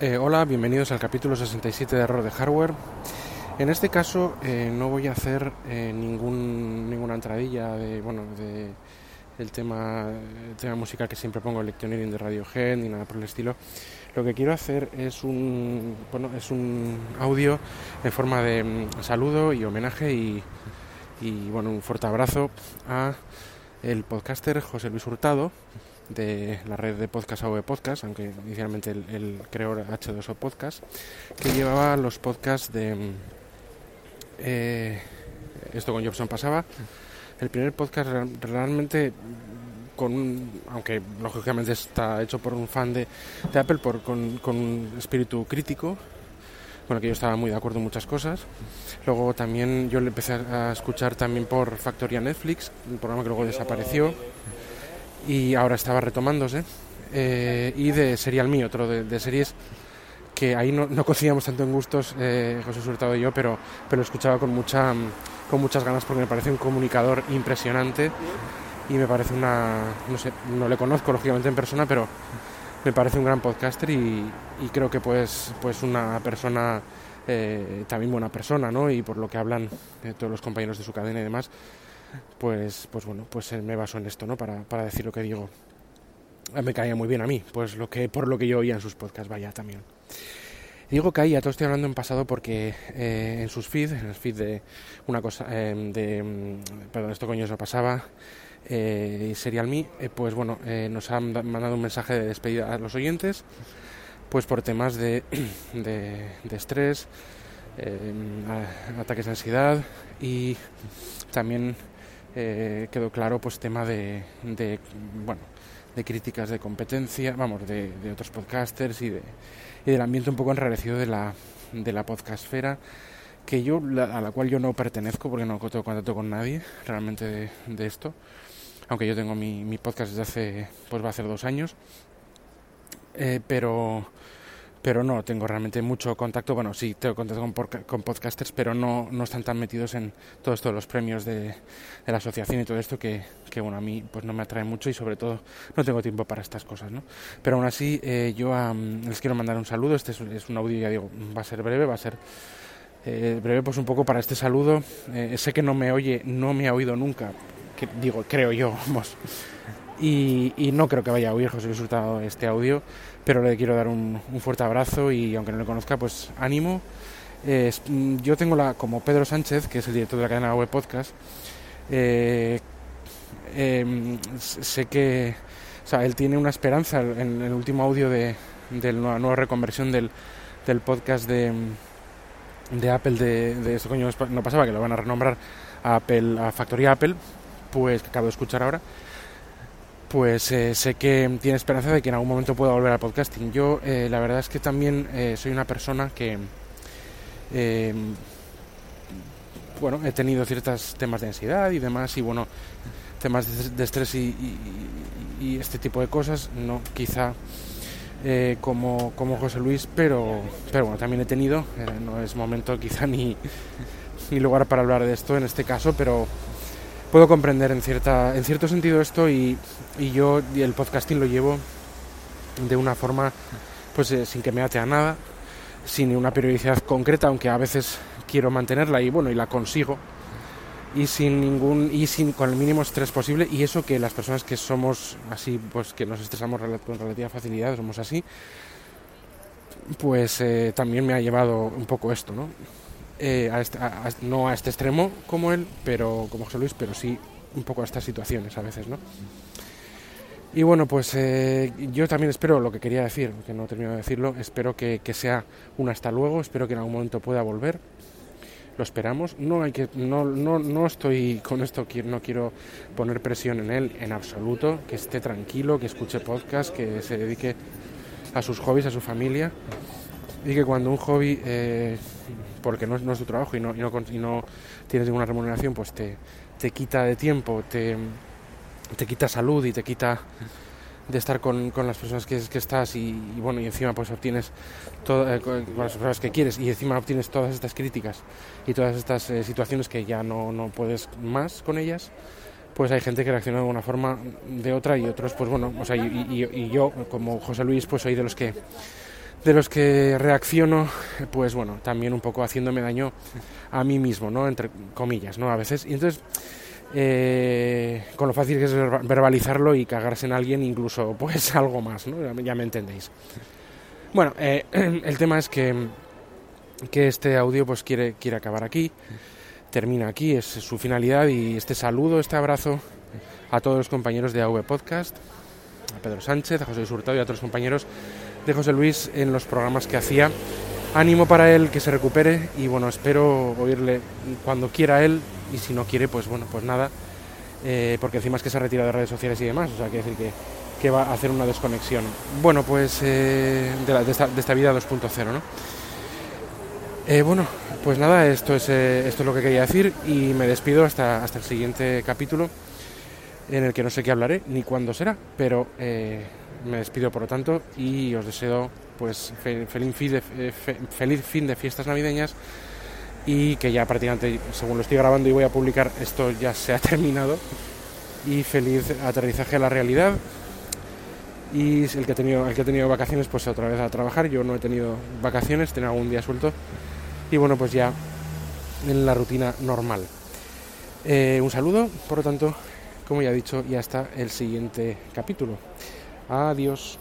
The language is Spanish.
Eh, hola, bienvenidos al capítulo 67 de Error de Hardware. En este caso eh, no voy a hacer eh, ningún, ninguna entradilla de, bueno, de, del tema, el tema musical que siempre pongo, Lectioneering de Radiohead ni nada por el estilo. Lo que quiero hacer es un, bueno, es un audio en forma de mm, saludo y homenaje y, y bueno, un fuerte abrazo a el podcaster José Luis Hurtado de la red de podcast AV Podcast, aunque inicialmente el, creó H2O Podcast, que llevaba los podcasts de eh, esto con Jobson pasaba. El primer podcast realmente con aunque lógicamente está hecho por un fan de, de Apple, por, con, con un espíritu crítico, con el que yo estaba muy de acuerdo en muchas cosas. Luego también yo le empecé a escuchar también por Factoría Netflix, un programa que luego desapareció y ahora estaba retomándose. Eh, y de Serial Me, otro de, series que ahí no, no coincidíamos tanto en gustos, eh, José Surtado y yo, pero, pero escuchaba con, mucha, con muchas ganas porque me parece un comunicador impresionante y me parece una, no sé, no le conozco lógicamente en persona, pero me parece un gran podcaster y, y creo que pues, pues una persona, eh, también buena persona, ¿no? Y por lo que hablan todos los compañeros de su cadena y demás, pues, pues bueno, pues me baso en esto, ¿no? Para, para decir lo que digo. Ah, me caía muy bien a mí, pues lo que, por lo que yo oía en sus podcasts, vaya también. Digo caía, todo estoy hablando en pasado porque eh, en sus feeds, en el feed de una cosa, eh, de, mm, perdón, esto coño eso pasaba, eh, Serial Me, eh, pues bueno, eh, nos han mandado un mensaje de despedida a los oyentes, pues por temas de, de, de estrés, eh, ataques de ansiedad y también eh, quedó claro pues tema de, de, bueno de críticas de competencia vamos de, de otros podcasters y, de, y del ambiente un poco enrarecido de la de la podcastfera que yo la, a la cual yo no pertenezco porque no tengo contacto con nadie realmente de, de esto aunque yo tengo mi, podcast desde hace pues va a ser dos años. Eh, pero pero no tengo realmente mucho contacto. Bueno, sí, tengo contacto con, con podcasters, pero no, no, están tan metidos en todo esto de los premios de, de la asociación y todo esto que, que, bueno, a mí pues no me atrae mucho y sobre todo no tengo tiempo para estas cosas, ¿no? Pero aún así, eh, yo um, les quiero mandar un saludo. Este es, un audio, ya digo, va a ser breve, va a ser eh, breve, pues un poco para este saludo. Eh, sé que no me oye, no me ha oído nunca, que digo, creo yo, vamos. Y, no creo que vaya a oír José Luis Hurtado este audio pero le quiero dar un, fuerte abrazo y aunque no le conozca, pues ánimo. Eh, yo tengo la, como Pedro Sánchez, que es el director de la cadena web podcast, eh, eh, sé que o sea, él tiene una esperanza en el último audio de, de la nueva reconversión del, del podcast de, de Apple de, de esto coño no pasaba que lo van a renombrar a Apple a Factoría Apple pues que acabo de escuchar ahora pues eh, sé que tiene esperanza de que en algún momento pueda volver al podcasting. Yo eh, la verdad es que también eh, soy una persona que, eh, bueno, he tenido ciertos temas de ansiedad y demás, y bueno, temas de, de estrés y, y, y, este tipo de cosas, no quizá eh, como, como José Luis, pero, pero bueno, también he tenido, eh, no es momento quizá ni, ni lugar para hablar de esto en este caso, pero puedo comprender en, cierta, en cierto sentido esto y, yo el podcasting lo llevo de una forma pues eh, sin que me ate a nada, sin una periodicidad concreta, aunque a veces quiero mantenerla y bueno, y la consigo. Y sin ningún y sin con el mínimo estrés posible. Y eso que las personas que somos así pues que nos estresamos con relativa facilidad somos así pues eh, también me ha llevado un poco esto no eh, a este, a, no a este extremo como él, pero como José Luis, pero sí un poco a estas situaciones a veces, ¿no? Y bueno, pues eh, yo también espero lo que quería decir, que no he terminado de decirlo, espero que, que, sea un hasta luego, espero que en algún momento pueda volver. Lo esperamos. No hay que no, no, no estoy con esto no quiero poner presión en él en absoluto, que esté tranquilo, que escuche podcast, que se dedique a sus hobbies, a su familia y que cuando un hobby eh, porque no, no, es tu trabajo y no, y no, y no tienes ninguna remuneración pues te, te quita de tiempo te, te quita salud y te quita de estar con, con las personas que, que estás y, bueno y encima pues obtienes todo, eh, con las personas que quieres y encima obtienes todas estas críticas y todas estas eh, situaciones que ya no, no puedes más con ellas pues hay gente que reacciona de una forma de otra y otros pues bueno o sea y, y, y yo como José Luis pues soy de los que de los que reacciono, pues bueno, también un poco haciéndome daño a mí mismo, ¿no? Entre comillas, ¿no? A veces. Y entonces, eh, con lo fácil que es verbalizarlo y cagarse en alguien, incluso pues algo más, ¿no? Ya me entendéis. Bueno, eh, el tema es que, que este audio pues quiere, quiere acabar aquí, termina aquí, es su finalidad y este saludo, este abrazo a todos los compañeros de AV Podcast, a Pedro Sánchez, a José Luis Hurtado y a otros compañeros de José Luis en los programas que hacía. Ánimo para él, que se recupere y bueno, espero oírle cuando quiera él y si no quiere, pues bueno, pues nada, eh, porque encima es que se ha retirado de redes sociales y demás, o sea, quiere decir que, que va a hacer una desconexión. Bueno, pues eh, de, esta, vida 2.0, ¿no? Eh, bueno, pues nada, esto es, esto es lo que quería decir y me despido hasta, hasta el siguiente capítulo en el que no sé qué hablaré ni cuándo será, pero me despido por lo tanto y os deseo pues feliz fin de, feliz fin de fiestas navideñas y que ya prácticamente según lo estoy grabando y voy a publicar esto ya se ha terminado. Y feliz aterrizaje a la realidad. Y el que ha tenido el que ha tenido vacaciones pues otra vez a trabajar. Yo no he tenido vacaciones tengo algún día suelto. Y bueno pues ya en la rutina normal. Eh, un saludo por lo tanto como ya he dicho y hasta el siguiente capítulo Adiós.